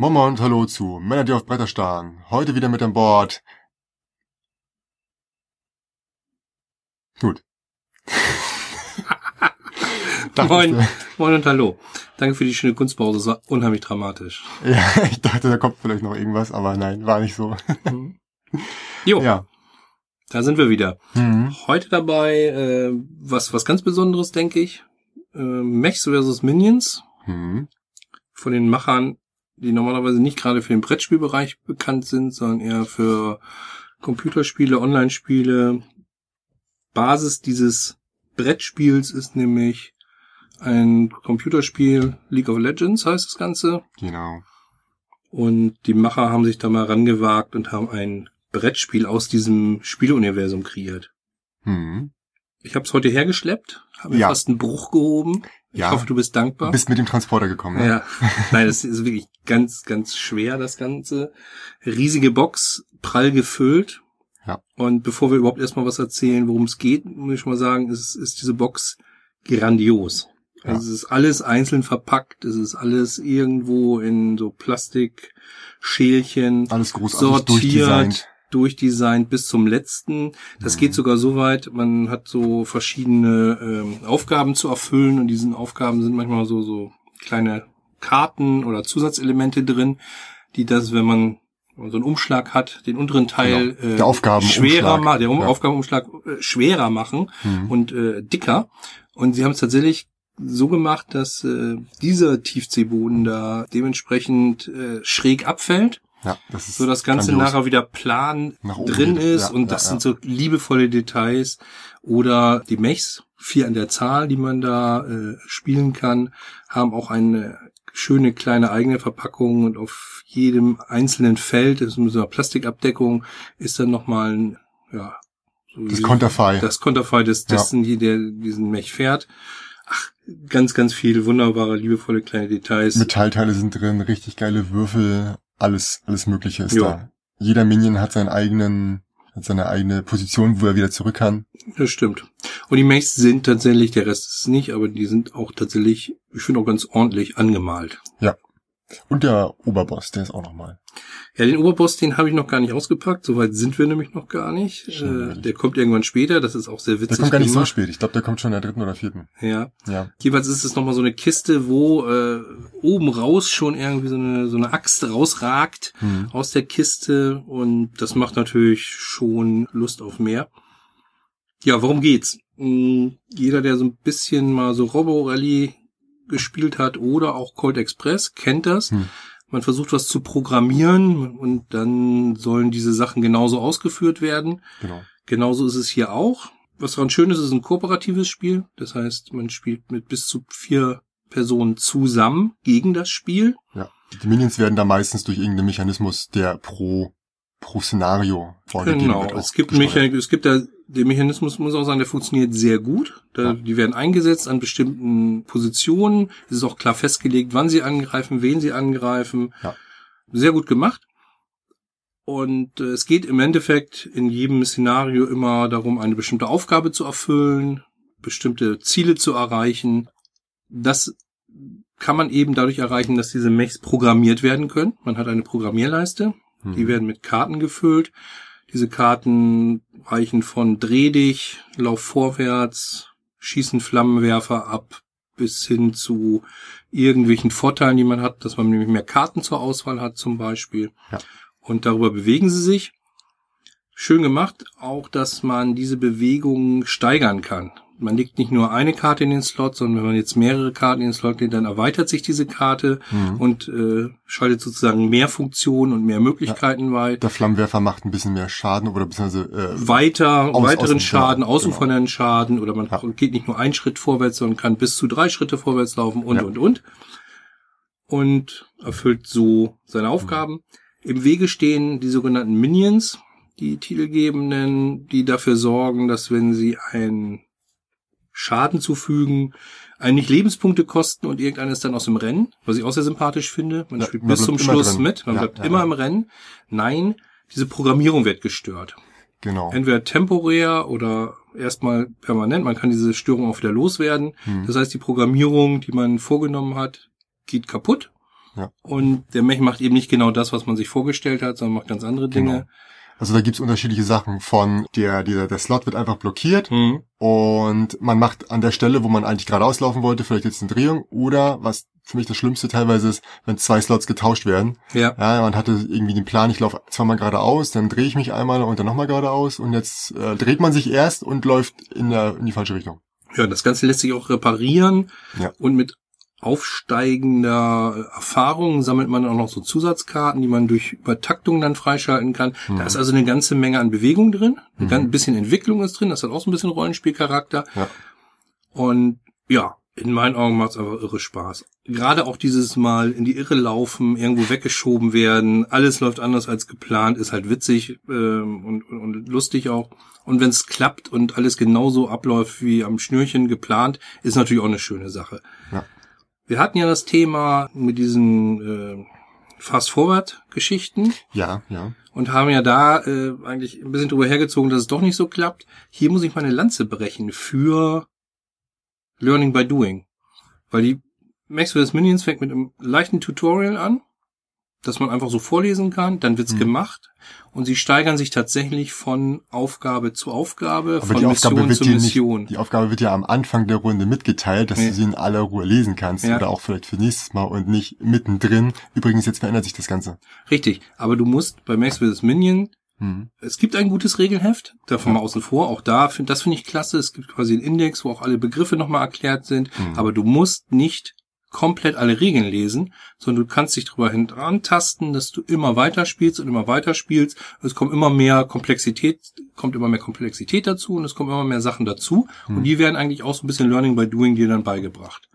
Momo und Hallo zu Männer, die auf Bretter starren. Heute wieder mit an Bord. Gut. moin, moin und hallo. Danke für die schöne Kunstpause. Es war unheimlich dramatisch. Ja, ich dachte, da kommt vielleicht noch irgendwas, aber nein, war nicht so. jo. Ja. Da sind wir wieder. Mhm. Heute dabei äh, was was ganz Besonderes, denke ich. Äh, Mechs vs. Minions. Mhm. Von den Machern, die normalerweise nicht gerade für den Brettspielbereich bekannt sind, sondern eher für Computerspiele, Online-Spiele. Basis dieses Brettspiels ist nämlich ein Computerspiel, League of Legends heißt das Ganze. Genau. Und die Macher haben sich da mal rangewagt und haben ein Brettspiel aus diesem Spieluniversum kreiert. Hm. Ich habe es heute hergeschleppt, habe ja. fast einen Bruch gehoben. Ich ja. hoffe, du bist dankbar. Du bist mit dem Transporter gekommen. Ja. ja. Nein, das ist wirklich ganz, ganz schwer, das Ganze. Riesige Box, prall gefüllt. Ja. Und bevor wir überhaupt erstmal was erzählen, worum es geht, muss ich mal sagen, ist, ist diese Box grandios. Ja. Also es ist alles einzeln verpackt, es ist alles irgendwo in so Plastikschälchen alles großartig sortiert, durchdesignt bis zum letzten. Das mhm. geht sogar so weit, man hat so verschiedene ähm, Aufgaben zu erfüllen und diesen Aufgaben sind manchmal so so kleine Karten oder Zusatzelemente drin, die das, wenn man so einen Umschlag hat, den unteren Teil genau. der Aufgaben schwerer machen, der um ja. Aufgabenumschlag äh, schwerer machen mhm. und äh, dicker. Und sie haben es tatsächlich so gemacht, dass äh, dieser Tiefseeboden da dementsprechend äh, schräg abfällt. Ja, das ist so das Ganze grandios. nachher wieder plan drin geht. ist ja, und das ja, sind so liebevolle Details oder die Mechs, vier an der Zahl, die man da äh, spielen kann, haben auch eine schöne kleine eigene Verpackung und auf jedem einzelnen Feld, das ist mit so einer Plastikabdeckung, ist dann nochmal ein, ja, so das Konterfei. Das Konterfei des, dessen, ja. der diesen Mech fährt. Ach, ganz, ganz viel wunderbare, liebevolle kleine Details. Metallteile sind drin, richtig geile Würfel, alles, alles Mögliche ist jo. da. Jeder Minion hat seinen eigenen, hat seine eigene Position, wo er wieder zurück kann. Das stimmt. Und die Mechs sind tatsächlich, der Rest ist nicht, aber die sind auch tatsächlich, ich finde auch ganz ordentlich angemalt. Ja. Und der Oberboss, der ist auch nochmal. Ja, den Oberboss, den habe ich noch gar nicht ausgepackt. Soweit sind wir nämlich noch gar nicht. Äh, der kommt irgendwann später. Das ist auch sehr witzig. Der kommt gar nicht gemacht. so spät. Ich glaube, der kommt schon in der dritten oder vierten. Ja. ja. Jeweils ist es nochmal so eine Kiste, wo äh, oben raus schon irgendwie so eine, so eine Axt rausragt hm. aus der Kiste. Und das macht natürlich schon Lust auf mehr. Ja, worum geht's? Hm, jeder, der so ein bisschen mal so Robo-Rally gespielt hat oder auch Cold Express, kennt das. Hm. Man versucht was zu programmieren und dann sollen diese Sachen genauso ausgeführt werden. Genau. Genauso ist es hier auch. Was daran schön ist, ist ein kooperatives Spiel. Das heißt, man spielt mit bis zu vier Personen zusammen gegen das Spiel. Ja. Die Minions werden da meistens durch irgendeinen Mechanismus, der pro pro Szenario vorgegeben genau. wird. Es gibt, Mechanik, es gibt da, der Mechanismus muss auch sagen, der funktioniert sehr gut. Da, ja. Die werden eingesetzt an bestimmten Positionen. Es ist auch klar festgelegt, wann sie angreifen, wen sie angreifen. Ja. Sehr gut gemacht. Und äh, es geht im Endeffekt in jedem Szenario immer darum, eine bestimmte Aufgabe zu erfüllen, bestimmte Ziele zu erreichen. Das kann man eben dadurch erreichen, dass diese Mechs programmiert werden können. Man hat eine Programmierleiste, hm. Die werden mit Karten gefüllt. Diese Karten reichen von Dreh dich, Lauf vorwärts, schießen Flammenwerfer ab, bis hin zu irgendwelchen Vorteilen, die man hat, dass man nämlich mehr Karten zur Auswahl hat zum Beispiel. Ja. Und darüber bewegen sie sich. Schön gemacht, auch dass man diese Bewegungen steigern kann man legt nicht nur eine Karte in den Slot, sondern wenn man jetzt mehrere Karten in den Slot legt, dann erweitert sich diese Karte mhm. und äh, schaltet sozusagen mehr Funktionen und mehr Möglichkeiten ja, weit. Der Flammenwerfer macht ein bisschen mehr Schaden oder beziehungsweise äh, weiter, aus, weiteren aus Schaden, genau. ausufernden genau. Schaden oder man ja. geht nicht nur einen Schritt vorwärts, sondern kann bis zu drei Schritte vorwärts laufen und ja. und und und erfüllt so seine Aufgaben. Mhm. Im Wege stehen die sogenannten Minions, die Titelgebenden, die dafür sorgen, dass wenn sie ein Schaden zufügen, eigentlich Lebenspunkte kosten und irgendeines dann aus dem Rennen, was ich auch sehr sympathisch finde. Man ja, spielt man bis zum Schluss drin. mit, man ja, bleibt ja, immer im Rennen. Nein, diese Programmierung wird gestört. Genau. Entweder temporär oder erstmal permanent. Man kann diese Störung auch wieder loswerden. Hm. Das heißt, die Programmierung, die man vorgenommen hat, geht kaputt. Ja. Und der Mech macht eben nicht genau das, was man sich vorgestellt hat, sondern macht ganz andere Dinge. Genau. Also da gibt's unterschiedliche Sachen von der, dieser, der Slot wird einfach blockiert Mhm. und man macht an der Stelle, wo man eigentlich geradeaus laufen wollte, vielleicht jetzt eine Drehung oder was für mich das Schlimmste teilweise ist, wenn zwei Slots getauscht werden. Ja. Ja, man hatte irgendwie den Plan, ich laufe zweimal geradeaus, dann drehe ich mich einmal und dann nochmal geradeaus und jetzt äh, dreht man sich erst und läuft in, der, in die falsche Richtung. Ja, das Ganze lässt sich auch reparieren Ja. und mit aufsteigender Erfahrung sammelt man auch noch so Zusatzkarten, die man durch Übertaktung dann freischalten kann. Da ist also eine ganze Menge an Bewegung drin, ein Mhm. ganz- bisschen Entwicklung ist drin, das hat auch so ein bisschen Rollenspielcharakter. Ja. Und ja, in meinen Augen macht es einfach irre Spaß. Gerade auch dieses Mal in die Irre laufen, irgendwo weggeschoben werden, alles läuft anders als geplant, ist halt witzig ähm, und, und, und lustig auch. Und wenn es klappt und alles genauso abläuft wie am Schnürchen geplant, ist natürlich auch eine schöne Sache. Ja. Wir hatten ja das Thema mit diesen äh, Fast-Forward-Geschichten Ja, ja. und haben ja da äh, eigentlich ein bisschen drüber hergezogen, dass es doch nicht so klappt. Hier muss ich meine Lanze brechen für Learning by Doing. Weil die Max vs. Minions fängt mit einem leichten Tutorial an, dass man einfach so vorlesen kann, dann wird's Mhm. gemacht und sie steigern sich tatsächlich von Aufgabe zu Aufgabe, Aber von die Aufgabe Mission wird zu Mission. nicht, die Aufgabe wird ja am Anfang der Runde mitgeteilt, dass Ja. du sie in aller Ruhe lesen kannst Ja. oder auch vielleicht für nächstes Mal und nicht mittendrin. Übrigens, jetzt verändert sich das Ganze. Richtig, aber du musst bei Max vs. Minion Mhm. Es gibt ein gutes Regelheft, davon mal außen vor. Auch da, das finde ich klasse. Es gibt quasi einen Index, wo auch alle Begriffe nochmal erklärt sind. Mhm. Aber du musst nicht komplett alle Regeln lesen, sondern du kannst dich drüber hintasten, dass du immer weiter spielst und immer weiter spielst. Es kommt immer mehr Komplexität, kommt immer mehr Komplexität dazu und es kommen immer mehr Sachen dazu. Mhm. Und die werden eigentlich auch so ein bisschen Learning by Doing dir dann beigebracht.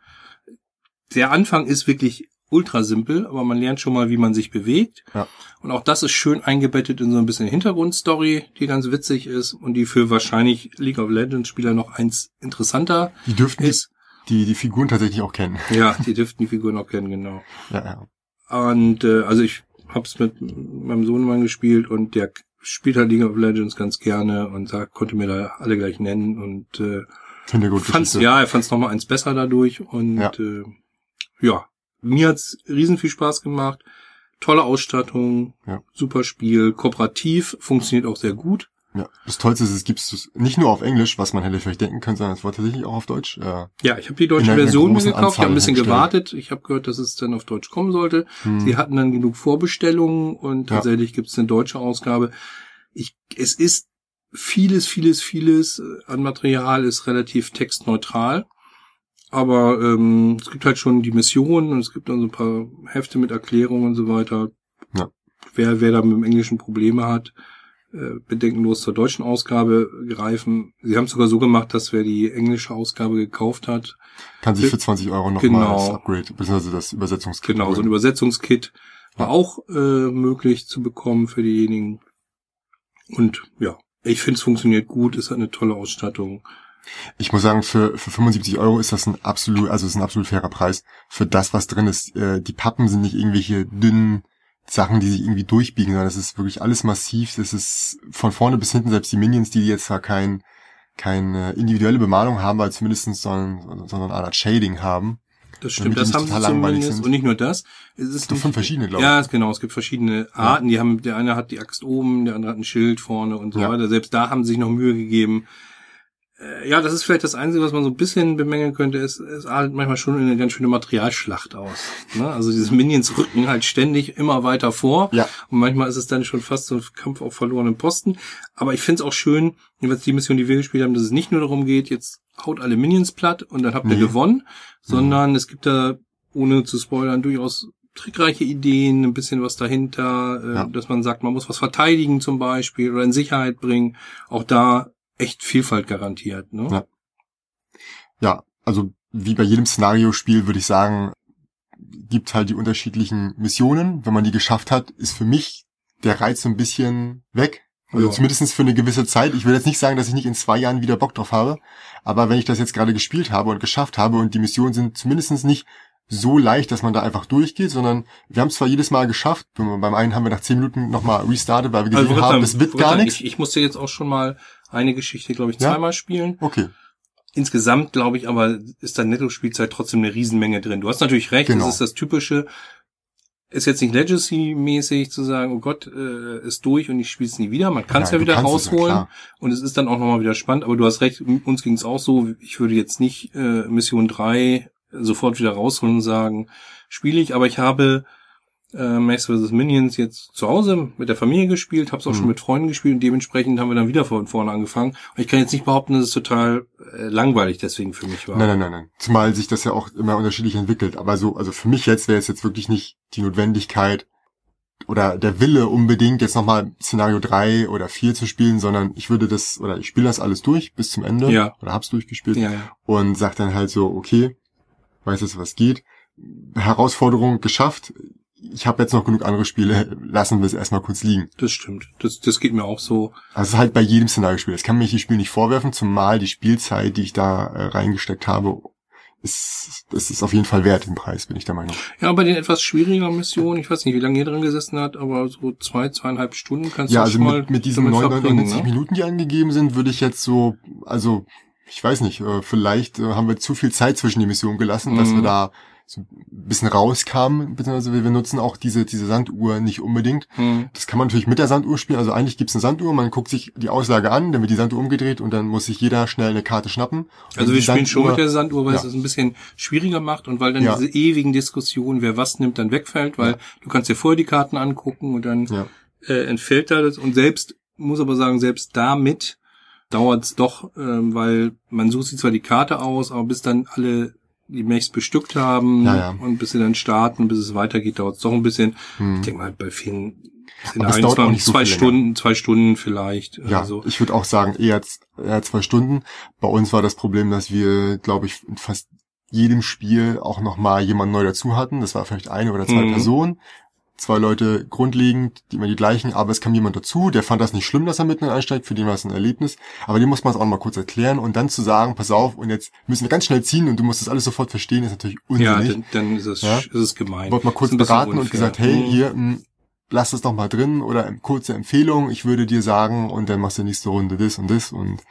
Der Anfang ist wirklich ultra simpel, aber man lernt schon mal, wie man sich bewegt. Ja. Und auch das ist schön eingebettet in so ein bisschen Hintergrundstory, die ganz witzig ist und die für wahrscheinlich League of Legends Spieler noch eins interessanter Die dürften ist. Die, die Figuren tatsächlich auch kennen. Ja, die dürften die Figuren auch kennen, genau. Ja, ja. Und äh, also ich hab's mit meinem Sohnemann gespielt und der spielt halt League of Legends ganz gerne und da konnte mir da alle gleich nennen und äh, fand's, ja, er fand's nochmal eins besser dadurch und Ja. äh, ja, mir hat's riesen viel Spaß gemacht. Tolle Ausstattung, Ja. super Spiel, kooperativ, funktioniert auch sehr gut. Ja. Das Tollste ist, es gibt es nicht nur auf Englisch, was man hätte vielleicht denken können, sondern es war tatsächlich auch auf Deutsch. Äh, Ja, ich habe die deutsche Version mir gekauft, ich habe ein bisschen gewartet. Ich habe gehört, dass es dann auf Deutsch kommen sollte. hm, Sie hatten dann genug Vorbestellungen und Ja. tatsächlich gibt es eine deutsche Ausgabe. Ich, es ist vieles, vieles, vieles äh, an Material ist relativ textneutral. Aber ähm, es gibt halt schon die Missionen und es gibt dann so ein paar Hefte mit Erklärungen und so weiter. Ja. Wer, wer da mit dem Englischen Probleme hat, äh, bedenkenlos zur deutschen Ausgabe greifen. Sie haben es sogar so gemacht, dass wer die englische Ausgabe gekauft hat, kann sich für 20 Euro nochmal Genau. das Upgrade, beziehungsweise das Übersetzungskit Genau, so ein. Übersetzungskit war auch äh, möglich zu bekommen für diejenigen. Und ja, ich finde es funktioniert gut, es hat eine tolle Ausstattung. Ich muss sagen, für, für 75 Euro ist das ein absolut, also ist ein absolut fairer Preis für das, was drin ist. Äh, die Pappen sind nicht irgendwelche dünnen Sachen, die sich irgendwie durchbiegen, sondern das ist wirklich alles massiv. Das ist von vorne bis hinten, selbst die Minions, die jetzt zwar kein, keine individuelle Bemalung haben, aber zumindest so ein, sondern eine Art Shading haben. Das stimmt, das haben sie zumindest. sind. Und nicht nur das. Es ist Es gibt fünf verschiedene, glaube Ja, genau. Es gibt verschiedene Arten. Die haben, der eine hat die Axt oben, der andere hat ein Schild vorne und so Ja. weiter. Selbst da haben sie sich noch Mühe gegeben. Äh, Ja, das ist vielleicht das Einzige, was man so ein bisschen bemängeln könnte. Es, es artet manchmal schon eine ganz schöne Materialschlacht aus. Ne? Also diese Minions rücken halt ständig immer weiter vor. Ja. Und manchmal ist es dann schon fast so ein Kampf auf verlorenen Posten. Aber ich finde es auch schön, jetzt die Mission, die wir gespielt haben, dass es nicht nur darum geht, jetzt haut alle Minions platt und dann habt ihr Nee. gewonnen, sondern es gibt da, ohne zu spoilern, durchaus trickreiche Ideen, ein bisschen was dahinter, äh, Ja. dass man sagt, man muss was verteidigen zum Beispiel oder in Sicherheit bringen. Auch da echt Vielfalt garantiert. Ne? Ja. Ja, also wie bei jedem Szenario-Spiel würde ich sagen, gibt halt die unterschiedlichen Missionen. Wenn man die geschafft hat, ist für mich der Reiz so ein bisschen weg. Also Ja. zumindest für eine gewisse Zeit. Ich will jetzt nicht sagen, dass ich nicht in zwei Jahren wieder Bock drauf habe. Aber wenn ich das jetzt gerade gespielt habe und geschafft habe und die Missionen sind zumindest nicht so leicht, dass man da einfach durchgeht, sondern wir haben es zwar jedes Mal geschafft. Beim einen haben wir nach zehn Minuten nochmal restartet, weil wir gesehen wollte haben, das wird gar nichts. Ich, ich musste jetzt auch schon mal eine Geschichte, glaube ich, Ja? zweimal spielen. Okay. Insgesamt, glaube ich, aber ist da Netto-Spielzeit trotzdem eine Riesenmenge drin. Du hast natürlich recht, Genau. das ist das typische. ist jetzt nicht Legacy-mäßig zu sagen, oh Gott, äh, ist durch und ich spiele es nie wieder. Man kann es ja, ja wieder rausholen ja, und es ist dann auch nochmal wieder spannend. Aber du hast recht, uns ging es auch so. Ich würde jetzt nicht äh, Mission 3 sofort wieder rausholen und sagen, spiele ich. Aber ich habe äh, Max vs. Minions jetzt zu Hause mit der Familie gespielt, habe es auch mhm. schon mit Freunden gespielt und dementsprechend haben wir dann wieder von vorne angefangen. Und ich kann jetzt nicht behaupten, dass es total äh, langweilig deswegen für mich war. Nein, nein, nein, nein. Zumal sich das ja auch immer unterschiedlich entwickelt. Aber so, also für mich jetzt wäre es jetzt wirklich nicht die Notwendigkeit oder der Wille unbedingt jetzt nochmal Szenario 3 oder 4 zu spielen, sondern ich würde das, oder ich spiele das alles durch bis zum Ende. Ja. Oder hab's durchgespielt. Ja, ja. Und sag dann halt so, okay, weiß jetzt, was geht. Herausforderung geschafft ich habe jetzt noch genug andere Spiele, lassen wir es erstmal kurz liegen. Das stimmt. Das, das geht mir auch so. Also halt bei jedem Szenario-Spiel. Das kann mir die Spiel nicht vorwerfen, zumal die Spielzeit, die ich da äh, reingesteckt habe, ist, das ist auf jeden Fall wert im Preis, bin ich der Meinung. Ja, bei den etwas schwierigeren Missionen, ich weiß nicht, wie lange ihr drin gesessen hat, aber so zwei, zweieinhalb Stunden kannst ja, du also schon mit, mit diesen 99 ne? Minuten, die angegeben sind, würde ich jetzt so, also ich weiß nicht, äh, vielleicht äh, haben wir zu viel Zeit zwischen die Missionen gelassen, mhm. dass wir da so ein bisschen rauskam, beziehungsweise wir nutzen auch diese, diese Sanduhr nicht unbedingt. Hm. Das kann man natürlich mit der Sanduhr spielen. Also eigentlich gibt's eine Sanduhr, man guckt sich die Auslage an, dann wird die Sanduhr umgedreht und dann muss sich jeder schnell eine Karte schnappen. Also wir spielen Sanduhr, schon mit der Sanduhr, weil ja. es es ein bisschen schwieriger macht und weil dann ja. diese ewigen Diskussionen, wer was nimmt, dann wegfällt, weil ja. du kannst dir vorher die Karten angucken und dann äh, entfällt das. Und selbst, muss aber sagen, selbst damit dauert's doch, äh, weil man sucht sich zwar die Karte aus, aber bis dann alle die Mechs bestückt haben ja, ja. und bis sie dann starten, bis es weitergeht, dauert es doch ein bisschen. Hm. Ich denke mal, bei vielen dauert auch nicht zwei so Stunden, länger. zwei Stunden vielleicht. Ja, also. ich würde auch sagen, eher, eher zwei Stunden. Bei uns war das Problem, dass wir, glaube ich, in fast jedem Spiel auch noch mal jemand neu dazu hatten. Das war vielleicht eine oder zwei mhm. Personen zwei Leute grundlegend, die immer die gleichen, aber es kam jemand dazu, der fand das nicht schlimm, dass er mitten einsteigt, für den war es ein Erlebnis, aber dem muss man es auch mal kurz erklären und dann zu sagen, pass auf, und jetzt müssen wir ganz schnell ziehen und du musst das alles sofort verstehen, ist natürlich unsinnig. Ja, dann, dann ist, es, ja? ist es gemein. Wurde mal kurz beraten und gesagt, hey, mhm. hier, mh, hm, lass das doch mal drin oder kurze Empfehlung, ich würde dir sagen und dann machst du nächste Runde das und das und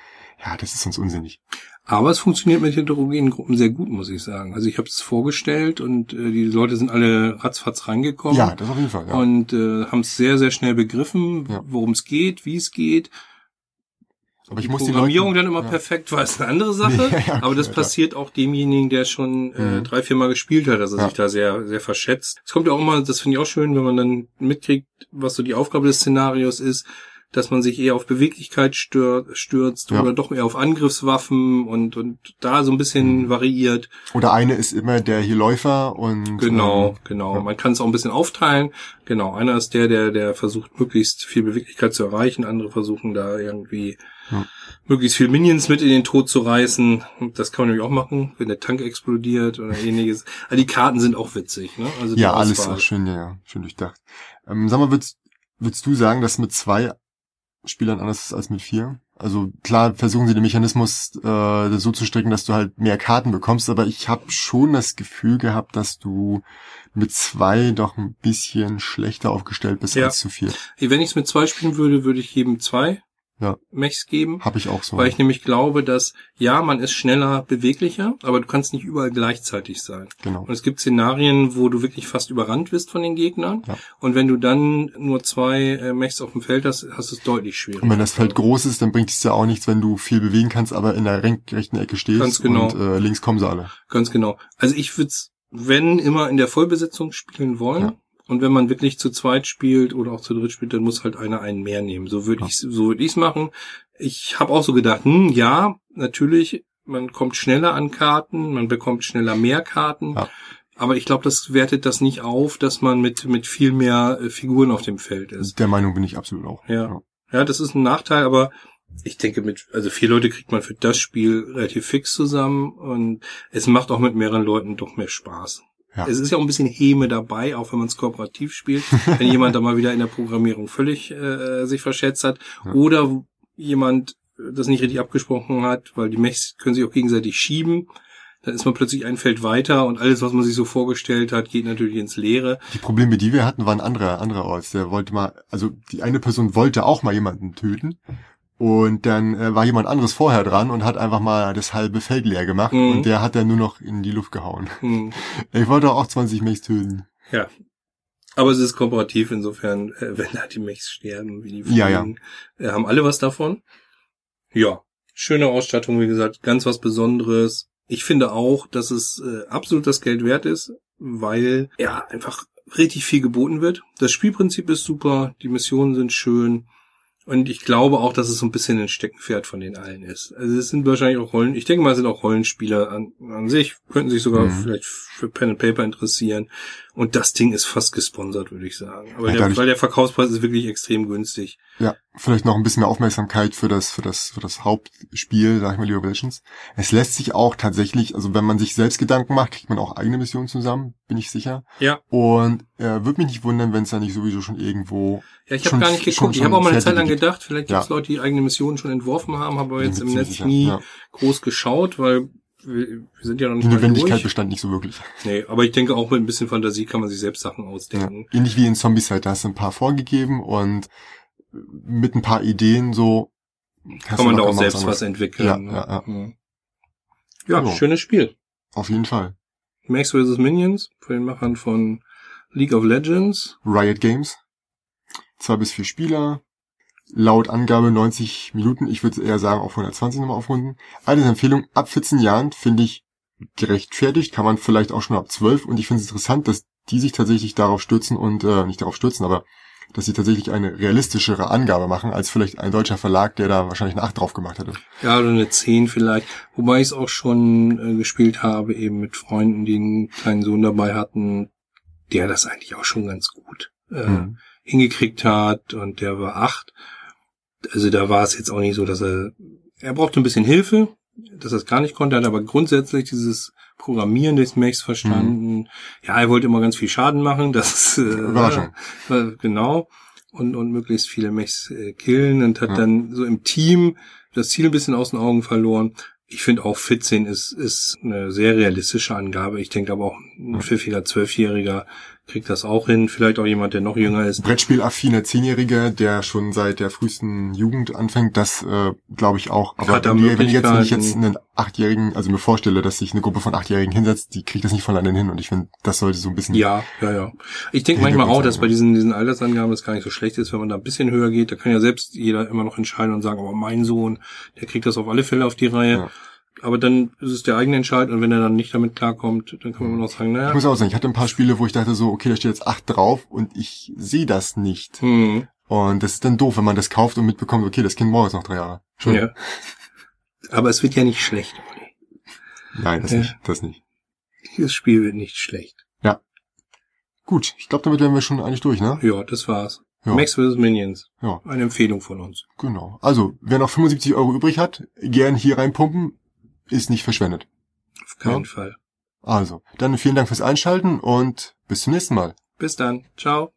ja, das ist uns unsinnig. Aber es funktioniert mit heterogenen Gruppen sehr gut, muss ich sagen. Also ich habe es vorgestellt und äh, die Leute sind alle ratzfatz reingekommen. Ja, das auf jeden Fall. Ja. Und äh, haben es sehr, sehr schnell begriffen, ja. worum es geht, wie es geht. Aber ich die muss Programmierung die Leute, dann immer ja. perfekt war, ist eine andere Sache. Nee, ja, aber das passiert auch demjenigen, der schon äh, mhm. drei, vier Mal gespielt hat, dass er sich da sehr, sehr verschätzt. Es kommt ja auch immer, das finde ich auch schön, wenn man dann mitkriegt, was so die Aufgabe des Szenarios ist dass man sich eher auf Beweglichkeit stürzt ja. oder doch eher auf Angriffswaffen und, und da so ein bisschen mhm. variiert. Oder eine ist immer der hier Läufer und genau, ähm, genau. Ja. Man kann es auch ein bisschen aufteilen. Genau, einer ist der, der der versucht möglichst viel Beweglichkeit zu erreichen. Andere versuchen da irgendwie ja. möglichst viel Minions mit in den Tod zu reißen. Das kann man natürlich auch machen, wenn der Tank explodiert oder ähnliches. Aber die Karten sind auch witzig, ne? Also ja, alles auch schön, ja, schön durchdacht. Ähm, sag mal, würdest, würdest du sagen, dass mit zwei Spielern anders ist als mit vier. Also klar versuchen sie den Mechanismus äh, so zu stricken, dass du halt mehr Karten bekommst, aber ich habe schon das Gefühl gehabt, dass du mit zwei doch ein bisschen schlechter aufgestellt bist ja. als zu vier. Wenn ich es mit zwei spielen würde, würde ich jedem zwei ja. Mechs geben. Habe ich auch so. Weil ich nämlich glaube, dass ja, man ist schneller, beweglicher, aber du kannst nicht überall gleichzeitig sein. Genau. Und es gibt Szenarien, wo du wirklich fast überrannt wirst von den Gegnern. Ja. Und wenn du dann nur zwei äh, Mechs auf dem Feld hast, hast du es deutlich schwerer. Und wenn das Feld groß ist, dann bringt es ja auch nichts, wenn du viel bewegen kannst, aber in der rechten Ecke stehst Ganz genau. und äh, links kommen sie alle. Ganz genau. Also ich würde wenn immer in der Vollbesetzung spielen wollen. Ja. Und wenn man wirklich zu zweit spielt oder auch zu dritt spielt, dann muss halt einer einen mehr nehmen. So würde ja. ich so würde ich's machen. Ich habe auch so gedacht, hm, ja, natürlich, man kommt schneller an Karten, man bekommt schneller mehr Karten. Ja. Aber ich glaube, das wertet das nicht auf, dass man mit mit viel mehr äh, Figuren auf dem Feld ist. Der Meinung bin ich absolut auch. Ja. ja. Ja, das ist ein Nachteil, aber ich denke, mit, also vier Leute kriegt man für das Spiel relativ fix zusammen und es macht auch mit mehreren Leuten doch mehr Spaß. Ja. Es ist ja auch ein bisschen Häme dabei, auch wenn man es kooperativ spielt, wenn jemand da mal wieder in der Programmierung völlig äh, sich verschätzt hat ja. oder jemand das nicht richtig abgesprochen hat, weil die Mechs können sich auch gegenseitig schieben. Dann ist man plötzlich ein Feld weiter und alles, was man sich so vorgestellt hat, geht natürlich ins Leere. Die Probleme, die wir hatten, waren andere, andererorts. Der wollte mal, also die eine Person wollte auch mal jemanden töten und dann äh, war jemand anderes vorher dran und hat einfach mal das halbe Feld leer gemacht mhm. und der hat dann nur noch in die Luft gehauen. Mhm. Ich wollte auch 20 Mechs töten. Ja. Aber es ist kooperativ, insofern, äh, wenn da die Mechs sterben, wie die fliegen, ja, ja. Äh, haben alle was davon. Ja, schöne Ausstattung, wie gesagt, ganz was Besonderes. Ich finde auch, dass es äh, absolut das Geld wert ist, weil ja einfach richtig viel geboten wird. Das Spielprinzip ist super, die Missionen sind schön. Und ich glaube auch, dass es so ein bisschen ein Steckenpferd von den allen ist. Also es sind wahrscheinlich auch Rollen, ich denke mal, es sind auch Rollenspieler an, an sich, könnten sich sogar mhm. vielleicht für Pen and Paper interessieren. Und das Ding ist fast gesponsert, würde ich sagen. Aber ja, der, weil der Verkaufspreis ist wirklich extrem günstig. Ja, vielleicht noch ein bisschen mehr Aufmerksamkeit für das, für das, für das Hauptspiel, sag ich mal, League of Legends. Es lässt sich auch tatsächlich, also wenn man sich selbst Gedanken macht, kriegt man auch eigene Missionen zusammen, bin ich sicher. Ja. Und äh, würde mich nicht wundern, wenn es da nicht sowieso schon irgendwo. Ja, ich habe gar nicht geguckt. Schon, schon ich habe auch mal eine Zeit lang gedacht, vielleicht gibt es ja. Leute, die eigene Missionen schon entworfen haben, habe aber jetzt im Netz sicher. nie ja. groß geschaut, weil wir, sind ja noch nicht Die Notwendigkeit bestand nicht so wirklich. Nee, aber ich denke auch mit ein bisschen Fantasie kann man sich selbst Sachen ausdenken. Ja, ähnlich wie in Zombies halt, da hast du ein paar vorgegeben und mit ein paar Ideen so kann man da auch selbst was entwickeln. Ja, ne? ja, ja. Mhm. ja also, schönes Spiel. Auf jeden Fall. Max vs. Minions von den Machern von League of Legends. Riot Games. Zwei bis vier Spieler, laut Angabe 90 Minuten, ich würde eher sagen auf 120 nochmal aufrunden. Eine Empfehlung, ab 14 Jahren finde ich gerechtfertigt, kann man vielleicht auch schon ab 12 und ich finde es interessant, dass die sich tatsächlich darauf stürzen und, äh, nicht darauf stürzen, aber dass sie tatsächlich eine realistischere Angabe machen, als vielleicht ein deutscher Verlag, der da wahrscheinlich eine 8 drauf gemacht hätte. Ja, oder eine 10 vielleicht. Wobei ich es auch schon äh, gespielt habe, eben mit Freunden, die einen kleinen Sohn dabei hatten, der das eigentlich auch schon ganz gut äh, mhm. hingekriegt hat und der war 8 also da war es jetzt auch nicht so, dass er, er brauchte ein bisschen Hilfe, dass er es gar nicht konnte, hat aber grundsätzlich dieses Programmieren des Mechs verstanden. Mhm. Ja, er wollte immer ganz viel Schaden machen, das äh, äh, genau. Und, und möglichst viele Mechs äh, killen und hat ja. dann so im Team das Ziel ein bisschen aus den Augen verloren. Ich finde auch 14 ist, ist eine sehr realistische Angabe. Ich denke aber auch ein pfiffiger Zwölfjähriger kriegt das auch hin. Vielleicht auch jemand, der noch jünger ist. Brettspielaffiner Zehnjähriger, der schon seit der frühesten Jugend anfängt, das äh, glaube ich auch. Aber wenn, die, wenn, ich jetzt, wenn ich jetzt einen Achtjährigen, also mir vorstelle, dass sich eine Gruppe von Achtjährigen hinsetzt, die kriegt das nicht von alleine hin. Und ich finde, das sollte so ein bisschen. Ja, ja, ja. Ich denke manchmal auch, dass bei diesen, diesen Altersangaben das gar nicht so schlecht ist, wenn man da ein bisschen höher geht. Da kann ja selbst jeder immer noch entscheiden und sagen, aber mein Sohn, der kriegt das auf alle Fälle auf die Reihe. Ja aber dann ist es der eigene Entscheid und wenn er dann nicht damit klarkommt, dann kann man immer noch sagen, naja. Ich muss auch sagen, ich hatte ein paar Spiele, wo ich dachte so, okay, da steht jetzt acht drauf und ich sehe das nicht. Mhm. Und das ist dann doof, wenn man das kauft und mitbekommt, okay, das Kind braucht jetzt noch drei Jahre. Schön. Ja. Aber es wird ja nicht schlecht. Nein, das ja. nicht, das nicht. Dieses Spiel wird nicht schlecht. Ja. Gut, ich glaube, damit wären wir schon eigentlich durch, ne? Ja, das war's. Ja. Max vs. Minions. Ja. Eine Empfehlung von uns. Genau. Also, wer noch 75 Euro übrig hat, gern hier reinpumpen ist nicht verschwendet. Auf keinen ja? Fall. Also, dann vielen Dank fürs Einschalten und bis zum nächsten Mal. Bis dann. Ciao.